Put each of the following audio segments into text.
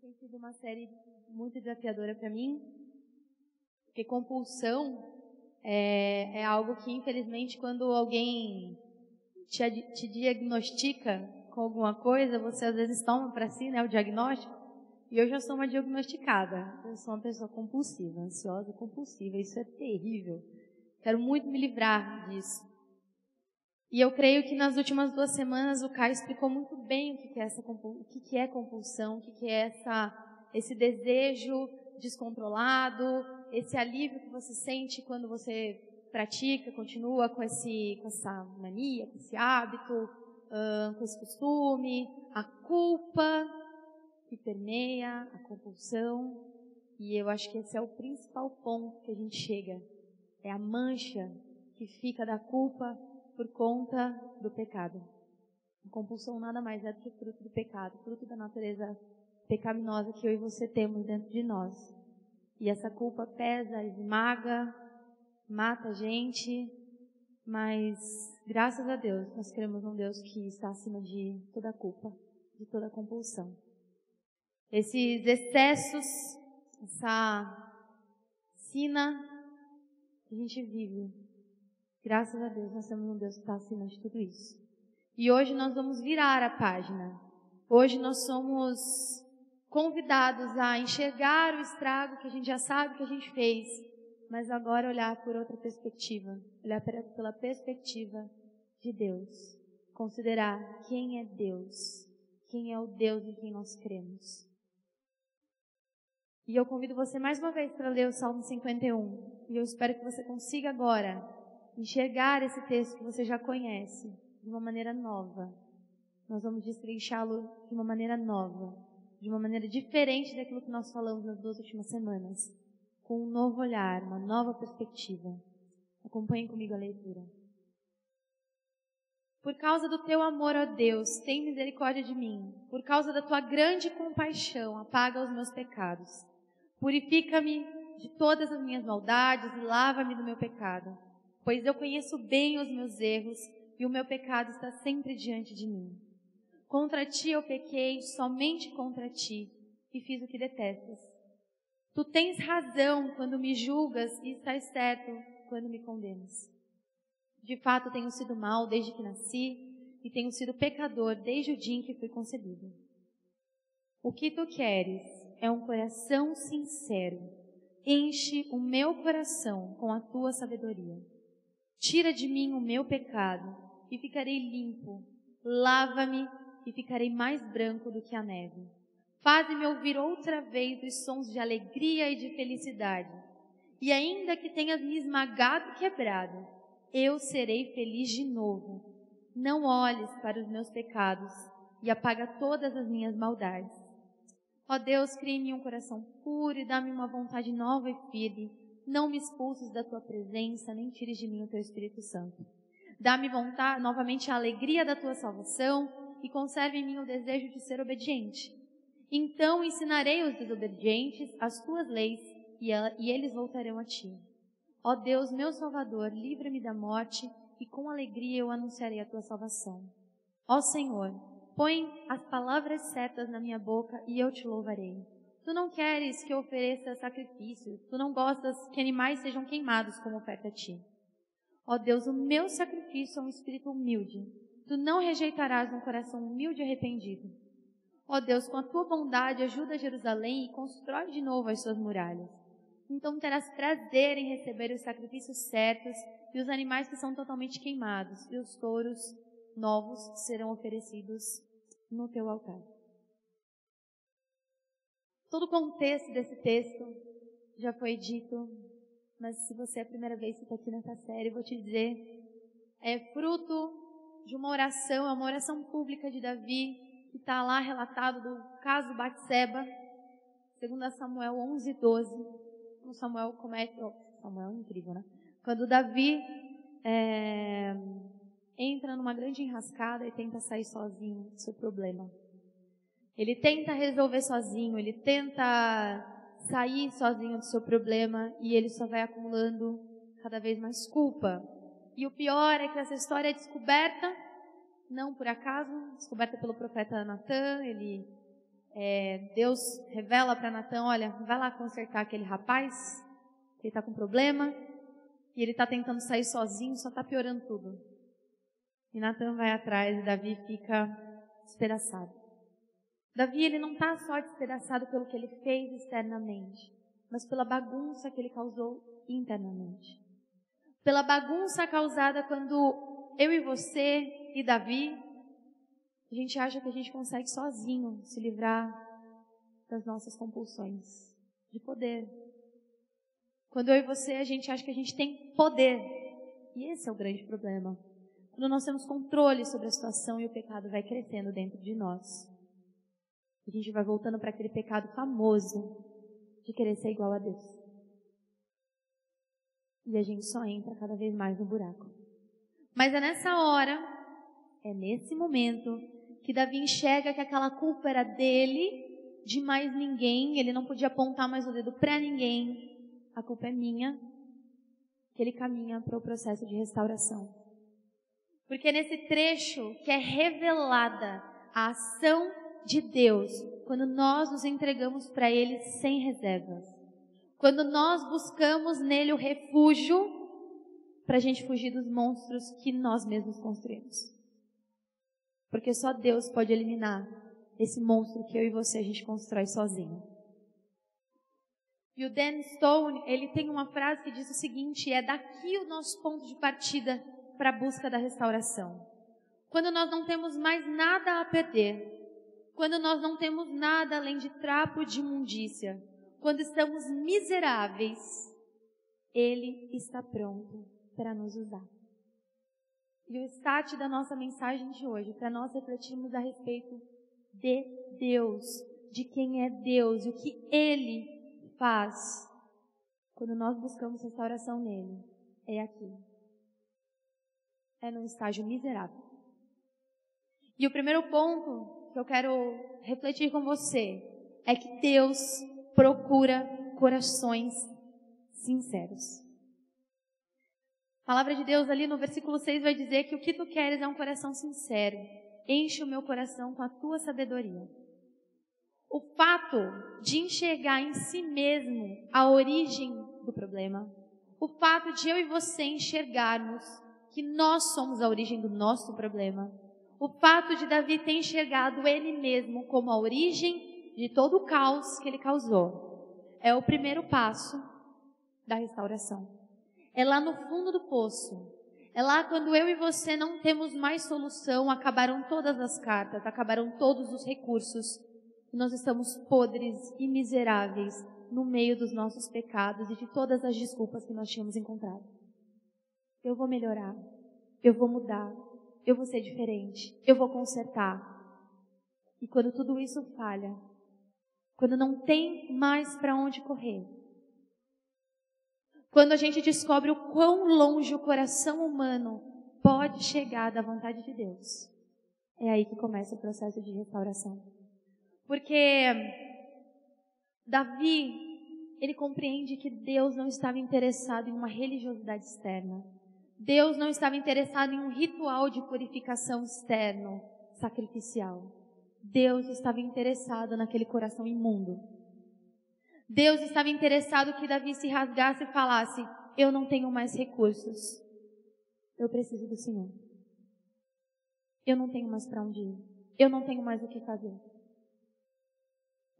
tem sido uma série muito desafiadora para mim, porque compulsão é, é, algo que, infelizmente, quando alguém te, te diagnostica com alguma coisa, você às vezes toma para si né, o diagnóstico. E eu já sou uma diagnosticada. Eu sou uma pessoa compulsiva, ansiosa, compulsiva. Isso é terrível. Quero muito me livrar disso. E eu creio que nas últimas duas semanas o Caio explicou muito bem o que é, essa, o que é compulsão, o que é essa, esse desejo descontrolado, esse alívio que você sente quando você pratica, continua com, esse, com essa mania, com esse hábito, com esse costume, a culpa que permeia, a compulsão. E eu acho que esse é o principal ponto que a gente chega. É a mancha que fica da culpa por conta do pecado. A compulsão nada mais é do que fruto do pecado, fruto da natureza pecaminosa que eu e você temos dentro de nós. E essa culpa pesa, esmaga, mata a gente, mas graças a Deus nós queremos um Deus que está acima de toda culpa, de toda compulsão. Esses excessos, essa sina que a gente vive, graças a Deus nós temos um Deus que está acima de tudo isso. E hoje nós vamos virar a página. Hoje nós somos convidados a enxergar o estrago que a gente já sabe que a gente fez, mas agora olhar por outra perspectiva, olhar pela perspectiva de Deus, considerar quem é Deus, quem é o Deus em quem nós cremos. E eu convido você mais uma vez para ler o Salmo 51. E eu espero que você consiga agora enxergar esse texto que você já conhece de uma maneira nova. Nós vamos destrinchá-lo de uma maneira nova de uma maneira diferente daquilo que nós falamos nas duas últimas semanas, com um novo olhar, uma nova perspectiva. Acompanhem comigo a leitura. Por causa do teu amor, ó Deus, tem misericórdia de mim. Por causa da tua grande compaixão, apaga os meus pecados. Purifica-me de todas as minhas maldades e lava-me do meu pecado. Pois eu conheço bem os meus erros e o meu pecado está sempre diante de mim. Contra ti eu pequei, somente contra ti, e fiz o que detestas. Tu tens razão quando me julgas e estás certo quando me condenas. De fato, tenho sido mal desde que nasci e tenho sido pecador desde o dia em que fui concebido. O que tu queres é um coração sincero. Enche o meu coração com a tua sabedoria. Tira de mim o meu pecado e ficarei limpo. Lava-me e ficarei mais branco do que a neve. Faze-me ouvir outra vez os sons de alegria e de felicidade. E ainda que tenhas me esmagado e quebrado, eu serei feliz de novo. Não olhes para os meus pecados e apaga todas as minhas maldades. Ó Deus, crie em mim um coração puro e dá-me uma vontade nova e firme. Não me expulses da tua presença, nem tires de mim o teu Espírito Santo. Dá-me vontade, novamente a alegria da tua salvação e conserve em mim o desejo de ser obediente. Então ensinarei os desobedientes as tuas leis e, e eles voltarão a ti. Ó Deus, meu Salvador, livra-me da morte e com alegria eu anunciarei a tua salvação. Ó Senhor, põe as palavras certas na minha boca e eu te louvarei. Tu não queres que eu ofereça sacrifícios, tu não gostas que animais sejam queimados como oferta a ti. Ó Deus, o meu sacrifício é um espírito humilde Tu não rejeitarás um coração humilde e arrependido. Ó Deus, com a tua bondade, ajuda Jerusalém e constrói de novo as suas muralhas. Então terás prazer em receber os sacrifícios certos e os animais que são totalmente queimados, e os touros novos serão oferecidos no teu altar. Todo o contexto desse texto já foi dito, mas se você é a primeira vez que está aqui nessa série, vou te dizer, é fruto de uma oração, é uma oração pública de Davi, que está lá relatado do caso Batseba, segundo Samuel 11, 12. O Samuel comete, oh, Samuel é incrível, né? Quando Davi é, entra numa grande enrascada e tenta sair sozinho do seu problema. Ele tenta resolver sozinho, ele tenta sair sozinho do seu problema e ele só vai acumulando cada vez mais culpa, e o pior é que essa história é descoberta, não por acaso, descoberta pelo profeta Natan, ele é, Deus revela para Natan, olha, vai lá consertar aquele rapaz, que ele está com problema, e ele está tentando sair sozinho, só está piorando tudo. E Natan vai atrás e Davi fica despedaçado. Davi, ele não está só despedaçado pelo que ele fez externamente, mas pela bagunça que ele causou internamente. Pela bagunça causada quando eu e você e Davi, a gente acha que a gente consegue sozinho se livrar das nossas compulsões de poder. Quando eu e você, a gente acha que a gente tem poder. E esse é o grande problema. Quando nós temos controle sobre a situação e o pecado vai crescendo dentro de nós. A gente vai voltando para aquele pecado famoso de querer ser igual a Deus. E a gente só entra cada vez mais no buraco. Mas é nessa hora, é nesse momento, que Davi enxerga que aquela culpa era dele, de mais ninguém, ele não podia apontar mais o dedo para ninguém. A culpa é minha. Que ele caminha para o processo de restauração. Porque é nesse trecho que é revelada a ação de Deus quando nós nos entregamos para Ele sem reservas. Quando nós buscamos nele o refúgio para a gente fugir dos monstros que nós mesmos construímos. Porque só Deus pode eliminar esse monstro que eu e você a gente constrói sozinho. E o Dan Stone, ele tem uma frase que diz o seguinte: é daqui o nosso ponto de partida para a busca da restauração. Quando nós não temos mais nada a perder, quando nós não temos nada além de trapo de imundícia, quando estamos miseráveis, Ele está pronto para nos usar. E o start da nossa mensagem de hoje, para nós refletirmos a respeito de Deus, de quem é Deus e o que Ele faz quando nós buscamos restauração nele, é aqui. É num estágio miserável. E o primeiro ponto que eu quero refletir com você é que Deus procura corações sinceros. A palavra de Deus ali no versículo 6 vai dizer que o que tu queres é um coração sincero. Enche o meu coração com a tua sabedoria. O fato de enxergar em si mesmo a origem do problema, o fato de eu e você enxergarmos que nós somos a origem do nosso problema, o fato de Davi ter enxergado ele mesmo como a origem de todo o caos que ele causou é o primeiro passo da restauração. É lá no fundo do poço. É lá quando eu e você não temos mais solução, acabaram todas as cartas, acabaram todos os recursos. Nós estamos podres e miseráveis no meio dos nossos pecados e de todas as desculpas que nós tínhamos encontrado. Eu vou melhorar. Eu vou mudar eu vou ser diferente, eu vou consertar. E quando tudo isso falha, quando não tem mais para onde correr, quando a gente descobre o quão longe o coração humano pode chegar da vontade de Deus, é aí que começa o processo de restauração. Porque Davi, ele compreende que Deus não estava interessado em uma religiosidade externa. Deus não estava interessado em um ritual de purificação externo, sacrificial. Deus estava interessado naquele coração imundo. Deus estava interessado que Davi se rasgasse e falasse: Eu não tenho mais recursos. Eu preciso do Senhor. Eu não tenho mais para onde ir. Eu não tenho mais o que fazer.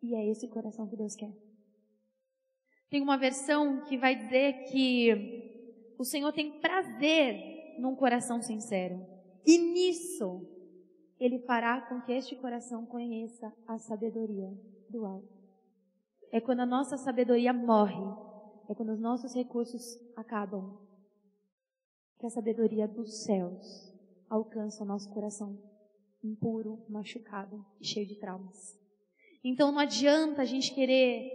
E é esse coração que Deus quer. Tem uma versão que vai dizer que o Senhor tem prazer num coração sincero. E nisso, Ele fará com que este coração conheça a sabedoria do alto. É quando a nossa sabedoria morre, é quando os nossos recursos acabam, que a sabedoria dos céus alcança o nosso coração impuro, machucado e cheio de traumas. Então não adianta a gente querer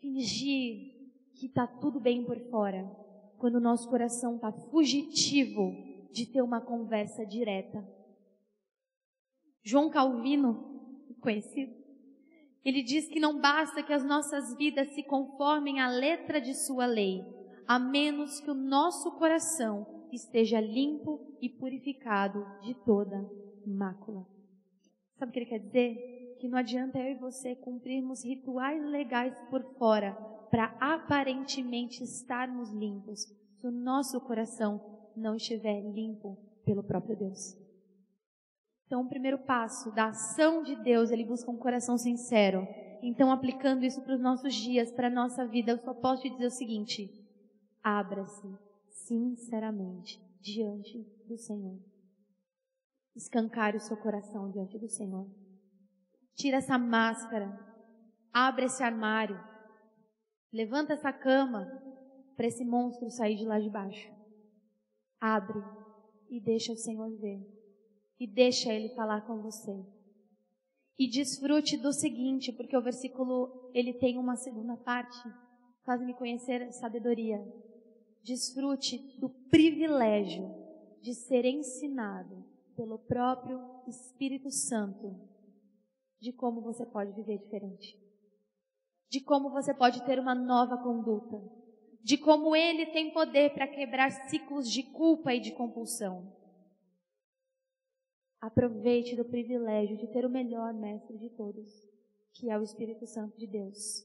fingir que está tudo bem por fora, quando o nosso coração está fugitivo de ter uma conversa direta. João Calvino, conhecido, ele diz que não basta que as nossas vidas se conformem à letra de sua lei, a menos que o nosso coração esteja limpo e purificado de toda mácula. Sabe o que ele quer dizer? que não adianta eu e você cumprirmos rituais legais por fora para aparentemente estarmos limpos, se o nosso coração não estiver limpo pelo próprio Deus. Então, o primeiro passo da ação de Deus, ele busca um coração sincero. Então, aplicando isso para os nossos dias, para a nossa vida, eu só posso te dizer o seguinte: abra-se sinceramente diante do Senhor. Escancare o seu coração diante do Senhor. Tira essa máscara. Abre esse armário. Levanta essa cama para esse monstro sair de lá de baixo. Abre e deixa o Senhor ver. E deixa Ele falar com você. E desfrute do seguinte, porque o versículo ele tem uma segunda parte. Faz-me conhecer sabedoria. Desfrute do privilégio de ser ensinado pelo próprio Espírito Santo de como você pode viver diferente. De como você pode ter uma nova conduta. De como ele tem poder para quebrar ciclos de culpa e de compulsão. Aproveite do privilégio de ter o melhor mestre de todos, que é o Espírito Santo de Deus.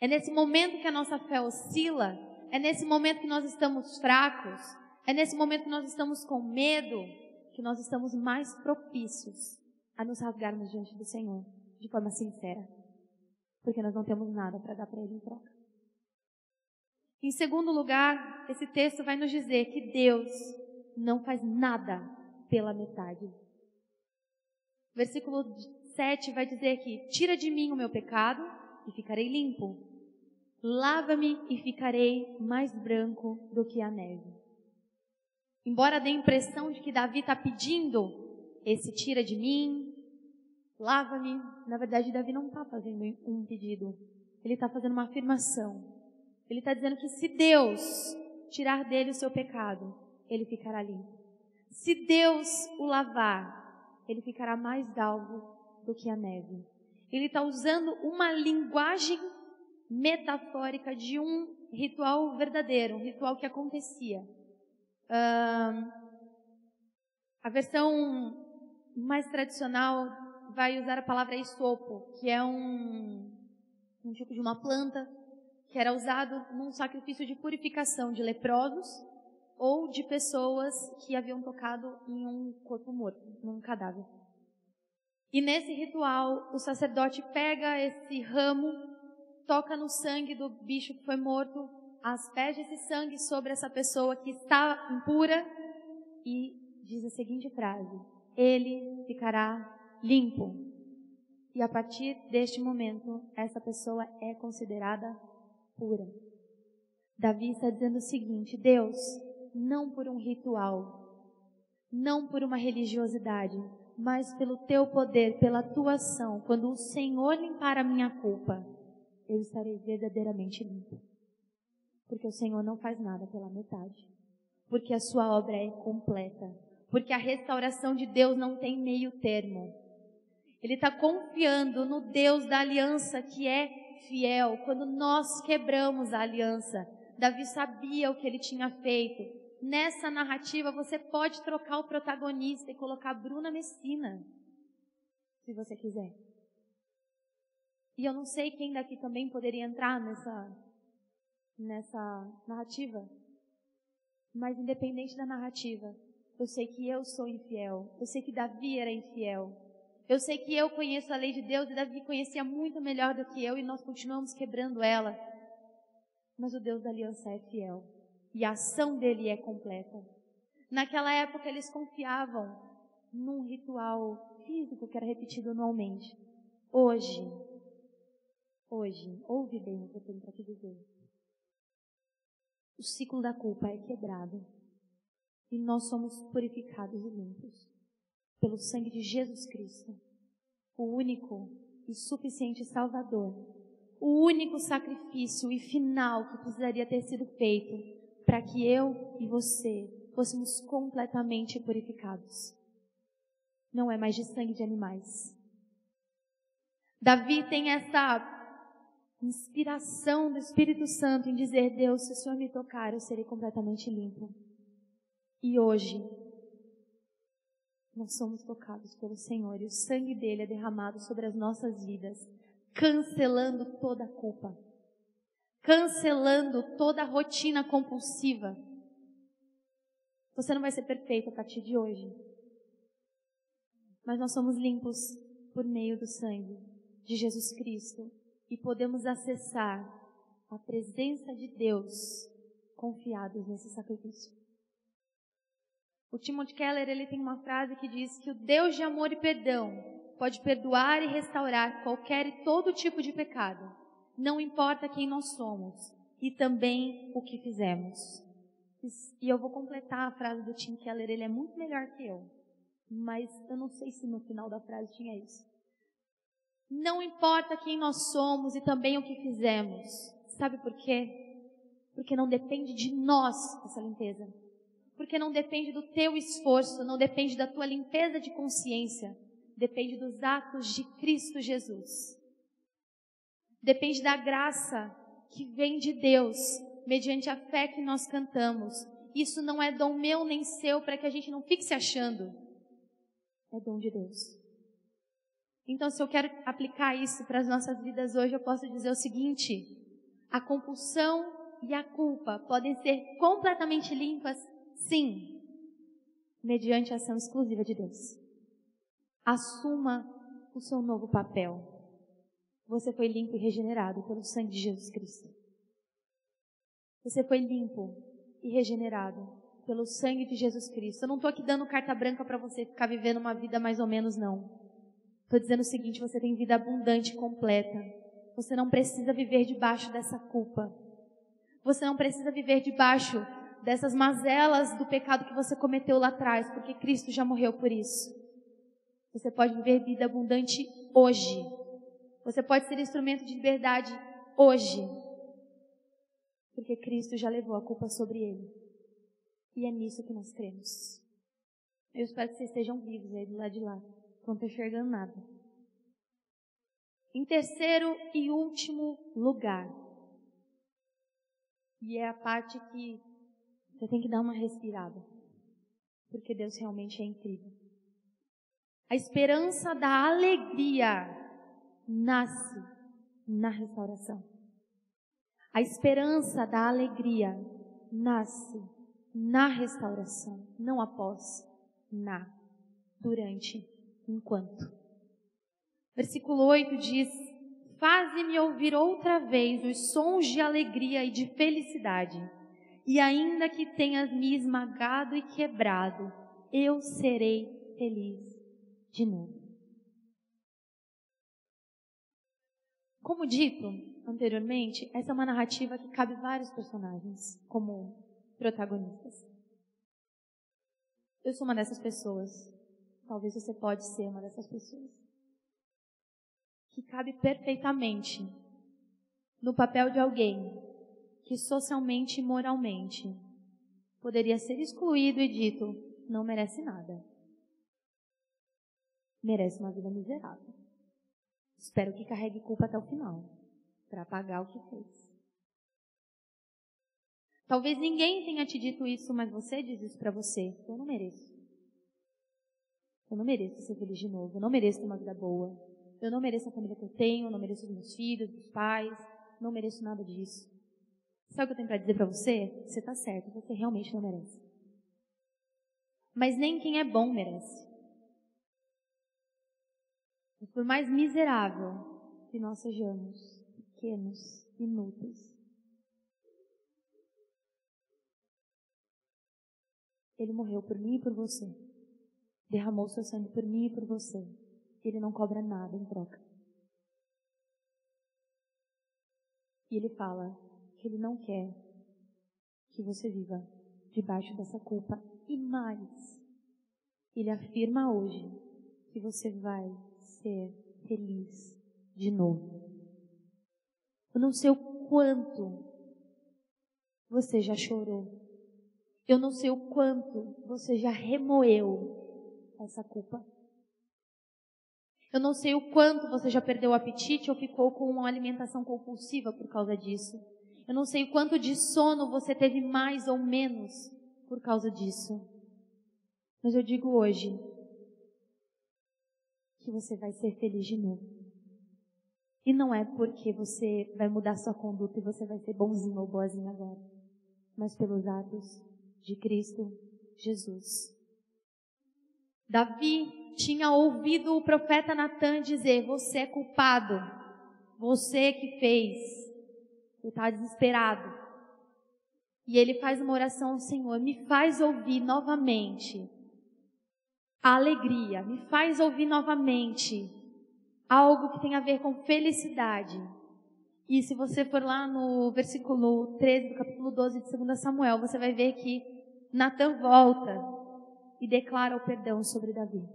É nesse momento que a nossa fé oscila, é nesse momento que nós estamos fracos, é nesse momento que nós estamos com medo, que nós estamos mais propícios a nos rasgarmos diante do Senhor de forma sincera, porque nós não temos nada para dar para Ele em troca. Em segundo lugar, esse texto vai nos dizer que Deus não faz nada pela metade. Versículo 7 vai dizer que: Tira de mim o meu pecado e ficarei limpo. Lava-me e ficarei mais branco do que a neve. Embora dê a impressão de que Davi está pedindo esse tira de mim, lava-me, na verdade Davi não está fazendo um pedido. Ele está fazendo uma afirmação. Ele está dizendo que se Deus tirar dele o seu pecado, ele ficará limpo. Se Deus o lavar, ele ficará mais galvo do que a neve. Ele está usando uma linguagem metafórica de um ritual verdadeiro, um ritual que acontecia. Uh, a versão mais tradicional vai usar a palavra esopo, que é um, um tipo de uma planta que era usado num sacrifício de purificação de leprosos ou de pessoas que haviam tocado em um corpo morto, num cadáver. E nesse ritual, o sacerdote pega esse ramo, toca no sangue do bicho que foi morto asperge esse sangue sobre essa pessoa que está impura e diz a seguinte frase: Ele ficará limpo. E a partir deste momento, essa pessoa é considerada pura. Davi está dizendo o seguinte: Deus, não por um ritual, não por uma religiosidade, mas pelo teu poder, pela tua ação, quando o Senhor limpar a minha culpa, eu estarei verdadeiramente limpo. Porque o Senhor não faz nada pela metade. Porque a sua obra é completa. Porque a restauração de Deus não tem meio termo. Ele está confiando no Deus da aliança que é fiel. Quando nós quebramos a aliança, Davi sabia o que ele tinha feito. Nessa narrativa, você pode trocar o protagonista e colocar Bruna Messina, se você quiser. E eu não sei quem daqui também poderia entrar nessa, nessa narrativa. Mas independente da narrativa, eu sei que eu sou infiel. Eu sei que Davi era infiel. Eu sei que eu conheço a lei de Deus e Davi conhecia muito melhor do que eu e nós continuamos quebrando ela. Mas o Deus da aliança é fiel. E a ação dele é completa. Naquela época eles confiavam num ritual físico que era repetido anualmente. Hoje, hoje, ouve bem o que eu tenho para te dizer o ciclo da culpa é quebrado e nós somos purificados e limpos pelo sangue de Jesus Cristo, o único e suficiente Salvador, o único sacrifício e final que precisaria ter sido feito para que eu e você fôssemos completamente purificados. Não é mais de sangue de animais. Davi tem essa inspiração do Espírito Santo em dizer: Deus, se o Senhor me tocar, eu serei completamente limpo. E hoje, nós somos tocados pelo Senhor e o sangue dele é derramado sobre as nossas vidas, cancelando toda a culpa, cancelando toda a rotina compulsiva. Você não vai ser perfeito a partir de hoje, mas nós somos limpos por meio do sangue de Jesus Cristo e podemos acessar a presença de Deus confiados nesse sacrifício. O Timothy Keller ele tem uma frase que diz que o Deus de amor e perdão pode perdoar e restaurar qualquer e todo tipo de pecado, não importa quem nós somos e também o que fizemos. E eu vou completar a frase do Tim Keller, ele é muito melhor que eu, mas eu não sei se no final da frase tinha isso. Não importa quem nós somos e também o que fizemos. Sabe por quê? Porque não depende de nós essa limpeza. Porque não depende do teu esforço, não depende da tua limpeza de consciência. Depende dos atos de Cristo Jesus. Depende da graça que vem de Deus, mediante a fé que nós cantamos. Isso não é dom meu nem seu para que a gente não fique se achando. É dom de Deus. Então, se eu quero aplicar isso para as nossas vidas hoje, eu posso dizer o seguinte: a compulsão e a culpa podem ser completamente limpas, sim, mediante a ação exclusiva de Deus. Assuma o seu novo papel. Você foi limpo e regenerado pelo sangue de Jesus Cristo. Você foi limpo e regenerado pelo sangue de Jesus Cristo. Eu não estou aqui dando carta branca para você ficar vivendo uma vida mais ou menos, não. Estou dizendo o seguinte: você tem vida abundante e completa. Você não precisa viver debaixo dessa culpa. Você não precisa viver debaixo dessas mazelas do pecado que você cometeu lá atrás, porque Cristo já morreu por isso. Você pode viver vida abundante hoje. Você pode ser instrumento de liberdade hoje. Porque Cristo já levou a culpa sobre ele. E é nisso que nós cremos. Eu espero que vocês estejam vivos aí do lado de lá não estou enxergando nada. Em terceiro e último lugar, e é a parte que você tem que dar uma respirada, porque Deus realmente é incrível. A esperança da alegria nasce na restauração. A esperança da alegria nasce na restauração, não após, na, durante enquanto. Versículo 8 diz: Faze-me ouvir outra vez os sons de alegria e de felicidade, e ainda que tenhas me esmagado e quebrado, eu serei feliz de novo. Como dito anteriormente, essa é uma narrativa que cabe vários personagens como protagonistas. Eu sou uma dessas pessoas Talvez você pode ser uma dessas pessoas. Que cabe perfeitamente no papel de alguém que socialmente e moralmente poderia ser excluído e dito não merece nada. Merece uma vida miserável. Espero que carregue culpa até o final para pagar o que fez. Talvez ninguém tenha te dito isso, mas você diz isso para você. Eu não mereço. Eu não mereço ser feliz de novo. Eu não mereço ter uma vida boa. Eu não mereço a família que eu tenho. Eu não mereço os meus filhos, os pais. Não mereço nada disso. Sabe o que eu tenho para dizer para você? Você está certo. Você realmente não merece. Mas nem quem é bom merece. Mas por mais miserável que nós sejamos, pequenos, inúteis, Ele morreu por mim e por você derramou seu sangue por mim e por você. Ele não cobra nada em troca. E ele fala ele não quer que você viva debaixo dessa culpa. E mais, ele afirma hoje que você vai ser feliz de novo. Eu não sei o quanto você já chorou. Eu não sei o quanto você já remoeu essa culpa. Eu não sei o quanto você já perdeu o apetite ou ficou com uma alimentação compulsiva por causa disso. Eu não sei o quanto de sono você teve mais ou menos por causa disso. Mas eu digo hoje que você vai ser feliz de novo. E não é porque você vai mudar sua conduta e você vai ser bonzinho ou boazinha agora, mas pelos atos de Cristo Jesus. Davi tinha ouvido o profeta Natan dizer: Você é culpado, você que fez. Ele está desesperado. E ele faz uma oração ao Senhor: Me faz ouvir novamente a alegria, me faz ouvir novamente algo que tem a ver com felicidade. E se você for lá no versículo 13 do capítulo 12 de 2 Samuel, você vai ver que Natan volta e declara o perdão sobre Davi.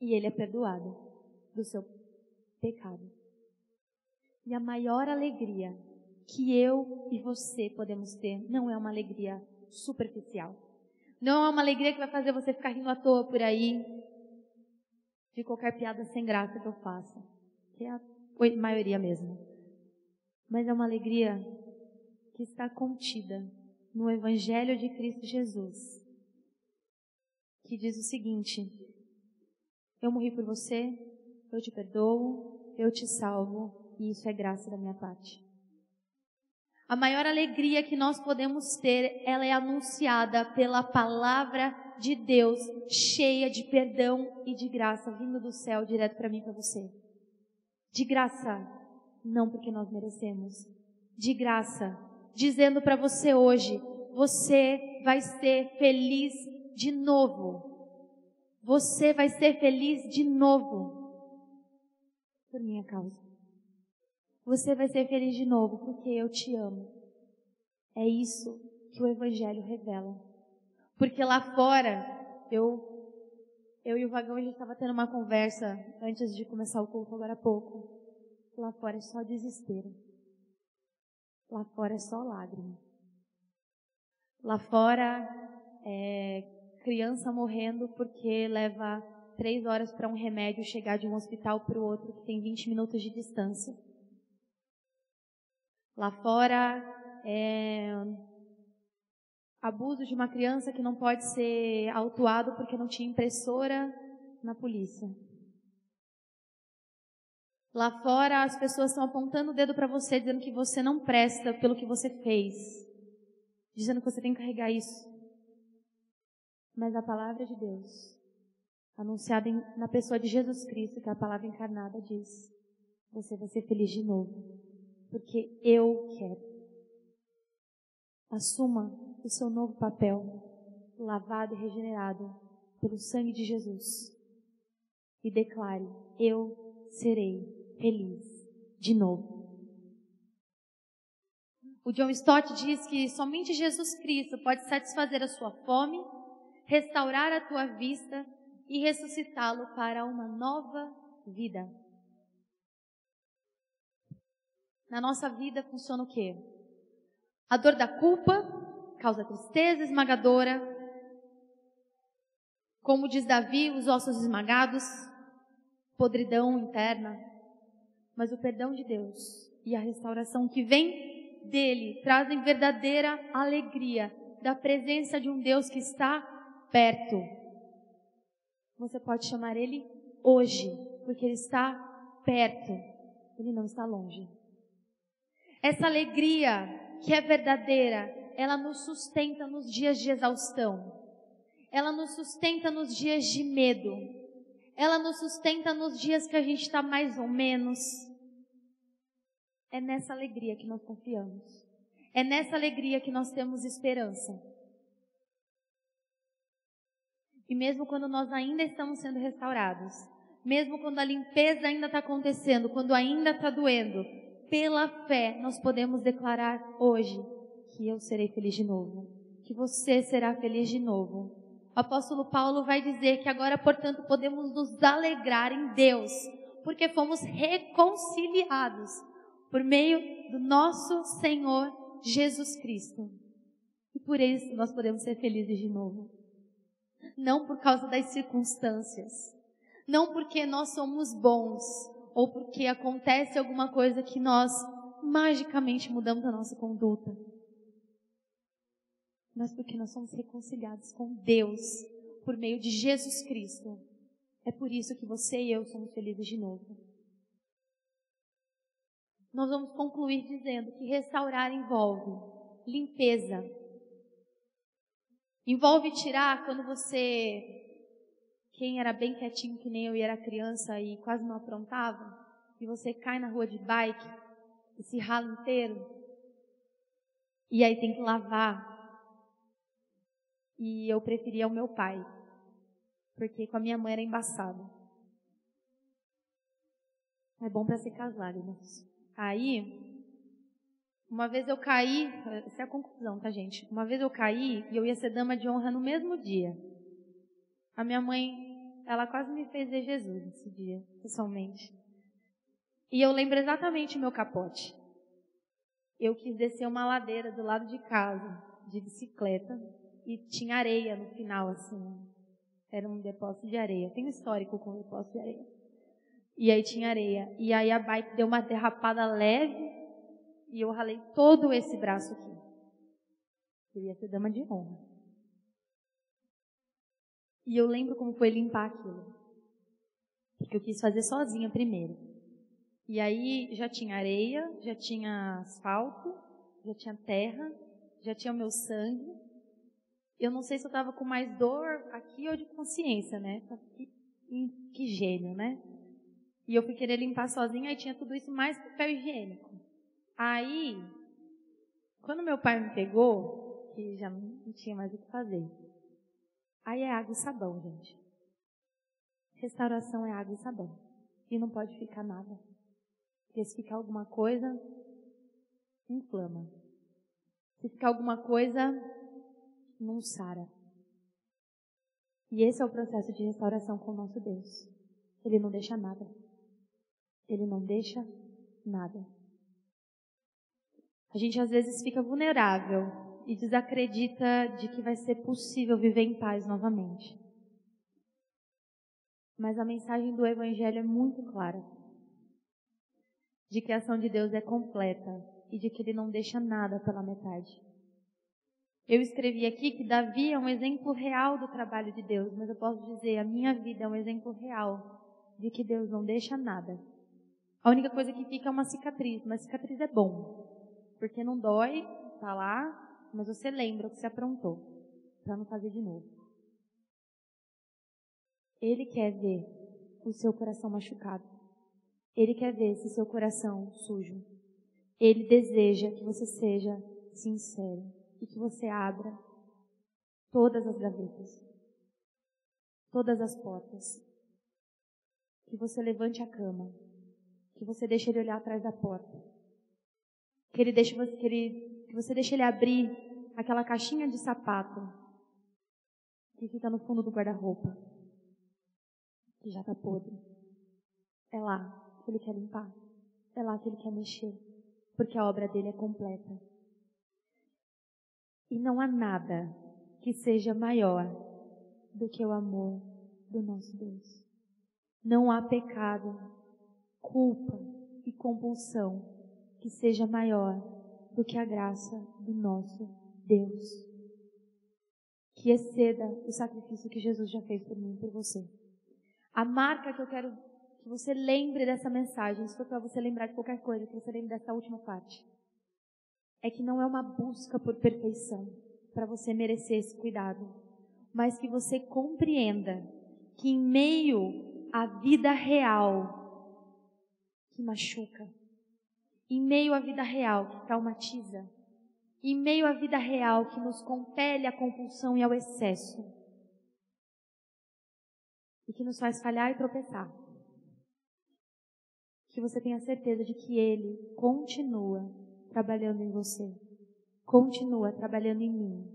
E ele é perdoado do seu pecado. E a maior alegria que eu e você podemos ter não é uma alegria superficial. Não é uma alegria que vai fazer você ficar rindo à toa por aí, de qualquer piada sem graça que eu faça, que é a maioria mesmo. Mas é uma alegria que está contida no Evangelho de Cristo Jesus, que diz o seguinte: Eu morri por você, eu te perdoo, eu te salvo, e isso é graça da minha parte. A maior alegria que nós podemos ter, ela é anunciada pela palavra de Deus, cheia de perdão e de graça, vindo do céu direto para mim para você. De graça, não porque nós merecemos. De graça, dizendo para você hoje, você vai ser feliz de novo. Você vai ser feliz de novo. Por minha causa. Você vai ser feliz de novo porque eu te amo. É isso que o Evangelho revela. Porque lá fora, eu, eu e o Vagão, a gente estava tendo uma conversa antes de começar o culto agora há pouco. Lá fora é só desespero. Lá fora é só lágrima. Lá fora é criança morrendo porque leva três horas para um remédio chegar de um hospital para o outro que tem 20 minutos de distância. Lá fora, é, abuso de uma criança que não pode ser autuado porque não tinha impressora na polícia. Lá fora, as pessoas estão apontando o dedo para você, dizendo que você não presta pelo que você fez, dizendo que você tem que carregar isso. Mas a palavra de Deus, anunciada em, na pessoa de Jesus Cristo, que é a palavra encarnada, diz: você vai ser feliz de novo porque eu quero. Assuma o seu novo papel, lavado e regenerado pelo sangue de Jesus. E declare: Eu serei feliz de novo. O John Stott diz que somente Jesus Cristo pode satisfazer a sua fome, restaurar a tua vista e ressuscitá-lo para uma nova vida. Na nossa vida funciona o quê? A dor da culpa causa tristeza esmagadora. Como diz Davi, os ossos esmagados, podridão interna. Mas o perdão de Deus e a restauração que vem dele trazem verdadeira alegria da presença de um Deus que está perto. Você pode chamar ele hoje, porque ele está perto. Ele não está longe. Essa alegria que é verdadeira, ela nos sustenta nos dias de exaustão. Ela nos sustenta nos dias de medo. Ela nos sustenta nos dias que a gente está mais ou menos. É nessa alegria que nós confiamos. É nessa alegria que nós temos esperança. E mesmo quando nós ainda estamos sendo restaurados, mesmo quando a limpeza ainda está acontecendo, quando ainda está doendo, pela fé, nós podemos declarar hoje que eu serei feliz de novo, que você será feliz de novo. O apóstolo Paulo vai dizer que agora, portanto, podemos nos alegrar em Deus, porque fomos reconciliados por meio do nosso Senhor Jesus Cristo. E por isso nós podemos ser felizes de novo. Não por causa das circunstâncias, não porque nós somos bons, ou porque acontece alguma coisa que nós magicamente mudamos a nossa conduta. Mas porque nós somos reconciliados com Deus por meio de Jesus Cristo. É por isso que você e eu somos felizes de novo. Nós vamos concluir dizendo que restaurar envolve limpeza. Envolve tirar quando você, quem era bem quietinho que nem eu e era criança e quase não aprontava, e você cai na rua de bike e se rala inteiro, e aí tem que lavar. E eu preferia o meu pai, porque com a minha mãe era embaçado. É bom para se casar, irmãos. Aí, uma vez eu caí, essa é a conclusão, tá, gente? Uma vez eu caí e eu ia ser dama de honra no mesmo dia. A minha mãe, ela quase me fez ver Jesus nesse dia, pessoalmente. E eu lembro exatamente o meu capote. Eu quis descer uma ladeira do lado de casa, de bicicleta, e tinha areia no final, assim. Era um depósito de areia. Tem um histórico com depósito de areia. E aí tinha areia. E aí a bike deu uma derrapada leve e eu ralei todo esse braço aqui. Eu ia ser dama de honra. E eu lembro como foi limpar aquilo. Porque eu quis fazer sozinha primeiro. E aí já tinha areia, já tinha asfalto, já tinha terra, já tinha o meu sangue. Eu não sei se eu estava com mais dor aqui ou de consciência, né? Que, que gênio, né? E eu fui querer limpar sozinha e tinha tudo isso mais papel higiênico. Aí, quando meu pai me pegou, que já não tinha mais o que fazer, aí é água e sabão, gente. Restauração é água e sabão. E não pode ficar nada. Porque se ficar alguma coisa, inflama. Se ficar alguma coisa, não sara. E esse é o processo de restauração com o nosso Deus. Ele não deixa nada. Ele não deixa nada. A gente às vezes fica vulnerável e desacredita de que vai ser possível viver em paz novamente. Mas a mensagem do Evangelho é muito clara. De que a ação de Deus é completa e de que Ele não deixa nada pela metade. Eu escrevi aqui que Davi é um exemplo real do trabalho de Deus, mas eu posso dizer, a minha vida é um exemplo real de que Deus não deixa nada a única coisa que fica é uma cicatriz, mas cicatriz é bom, porque não dói, tá lá, mas você lembra o que você aprontou, para não fazer de novo. Ele quer ver o seu coração machucado. Ele quer ver esse seu coração sujo. Ele deseja que você seja sincero e que você abra todas as gavetas, todas as portas, que você levante a cama que você deixe ele olhar atrás da porta. Que ele deixe você, que, ele, que você deixe ele abrir aquela caixinha de sapato que fica no fundo do guarda-roupa, que já está podre. É lá que ele quer limpar. É lá que ele quer mexer, porque a obra dele é completa. E não há nada que seja maior do que o amor do nosso Deus. Não há pecado culpa e compulsão que seja maior do que a graça do nosso Deus. Que exceda o sacrifício que Jesus já fez por mim e por você. A marca que eu quero que você lembre dessa mensagem, se for para você lembrar de qualquer coisa, que você lembre dessa última parte, é que não é uma busca por perfeição para você merecer esse cuidado, mas que você compreenda que em meio à vida real que machuca, em meio à vida real que traumatiza, em meio à vida real que nos compele à compulsão e ao excesso, e que nos faz falhar e tropeçar. Que você tenha certeza de que Ele continua trabalhando em você, continua trabalhando em mim,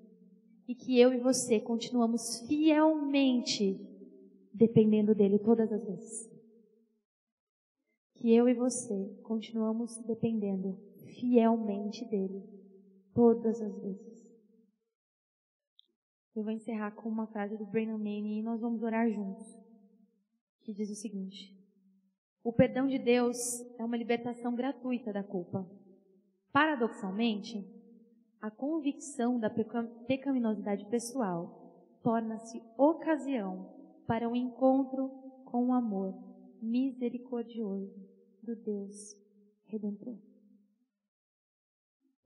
e que eu e você continuamos fielmente dependendo dele todas as vezes. Que eu e você continuamos dependendo fielmente dele todas as vezes. Eu vou encerrar com uma frase do Brennan Manning e nós vamos orar juntos, que diz o seguinte: O perdão de Deus é uma libertação gratuita da culpa. Paradoxalmente, a convicção da pecaminosidade pessoal torna-se ocasião para um encontro com o amor misericordioso do Deus Redentor.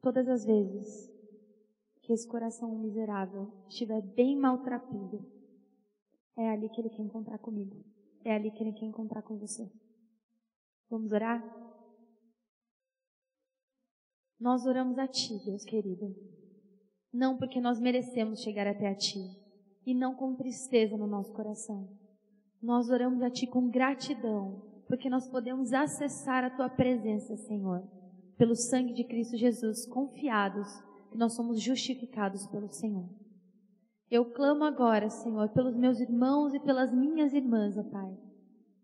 Todas as vezes que esse coração miserável estiver bem maltrapilho, é ali que Ele quer encontrar comigo. É ali que Ele quer encontrar com você. Vamos orar? Nós oramos a Ti, Deus querido. Não porque nós merecemos chegar até a Ti. E não com tristeza no nosso coração. Nós oramos a Ti com gratidão, porque nós podemos acessar a Tua presença, Senhor, pelo sangue de Cristo Jesus, confiados que nós somos justificados pelo Senhor. Eu clamo agora, Senhor, pelos meus irmãos e pelas minhas irmãs, ó Pai,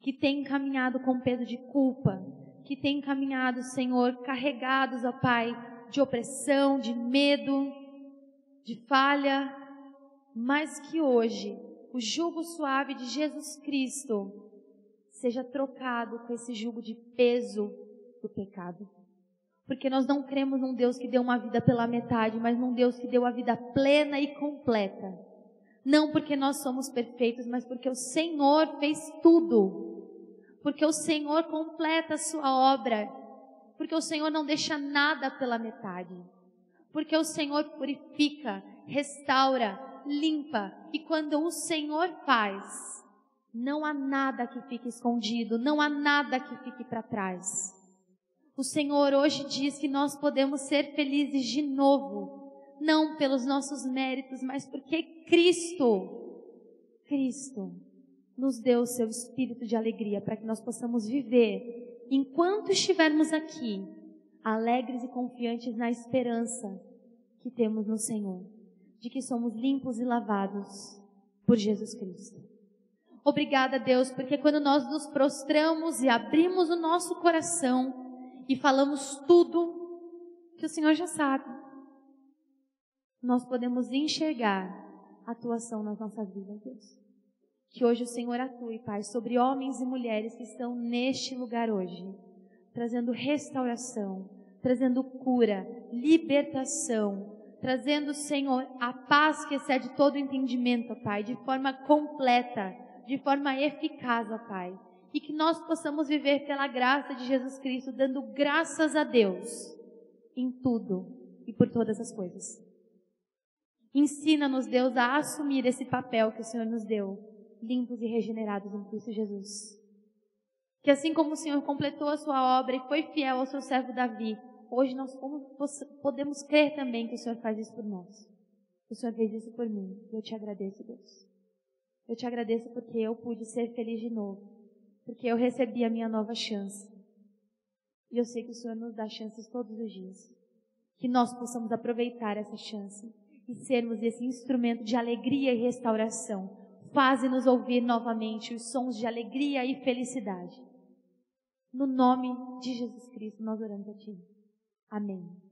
que têm caminhado com peso de culpa, que têm caminhado, Senhor, carregados, ó Pai, de opressão, de medo, de falha, mas que hoje o jugo suave de Jesus Cristo seja trocado com esse jugo de peso do pecado. Porque nós não cremos num Deus que deu uma vida pela metade, mas num Deus que deu a vida plena e completa. Não porque nós somos perfeitos, mas porque o Senhor fez tudo. Porque o Senhor completa a sua obra. Porque o Senhor não deixa nada pela metade. Porque o Senhor purifica, restaura, limpa. E quando o Senhor faz, não há nada que fique escondido, não há nada que fique para trás. O Senhor hoje diz que nós podemos ser felizes de novo, não pelos nossos méritos, mas porque Cristo, Cristo, nos deu o seu espírito de alegria para que nós possamos viver, enquanto estivermos aqui, alegres e confiantes na esperança que temos no Senhor, de que somos limpos e lavados por Jesus Cristo. Obrigada, Deus, porque quando nós nos prostramos e abrimos o nosso coração, e falamos tudo que o Senhor já sabe, nós podemos enxergar a atuação nas nossas vidas, Deus. Que hoje o Senhor atue, Pai, sobre homens e mulheres que estão neste lugar hoje, trazendo restauração, trazendo cura, libertação, trazendo, Senhor, a paz que excede todo entendimento, Pai, de forma completa, de forma eficaz, Pai e que nós possamos viver pela graça de Jesus Cristo, dando graças a Deus em tudo e por todas as coisas. Ensina-nos, Deus, a assumir esse papel que o Senhor nos deu, limpos e regenerados em Cristo Jesus. Que assim como o Senhor completou a sua obra e foi fiel ao seu servo Davi, hoje nós podemos crer também que o Senhor faz isso por nós. O Senhor fez isso por mim. Eu te agradeço, Deus. Eu te agradeço porque eu pude ser feliz de novo porque eu recebi a minha nova chance. E eu sei que o Senhor nos dá chances todos os dias. Que nós possamos aproveitar essa chance e sermos esse instrumento de alegria e restauração. Faze-nos ouvir novamente os sons de alegria e felicidade. No nome de Jesus Cristo, nós oramos a Ti. Amém.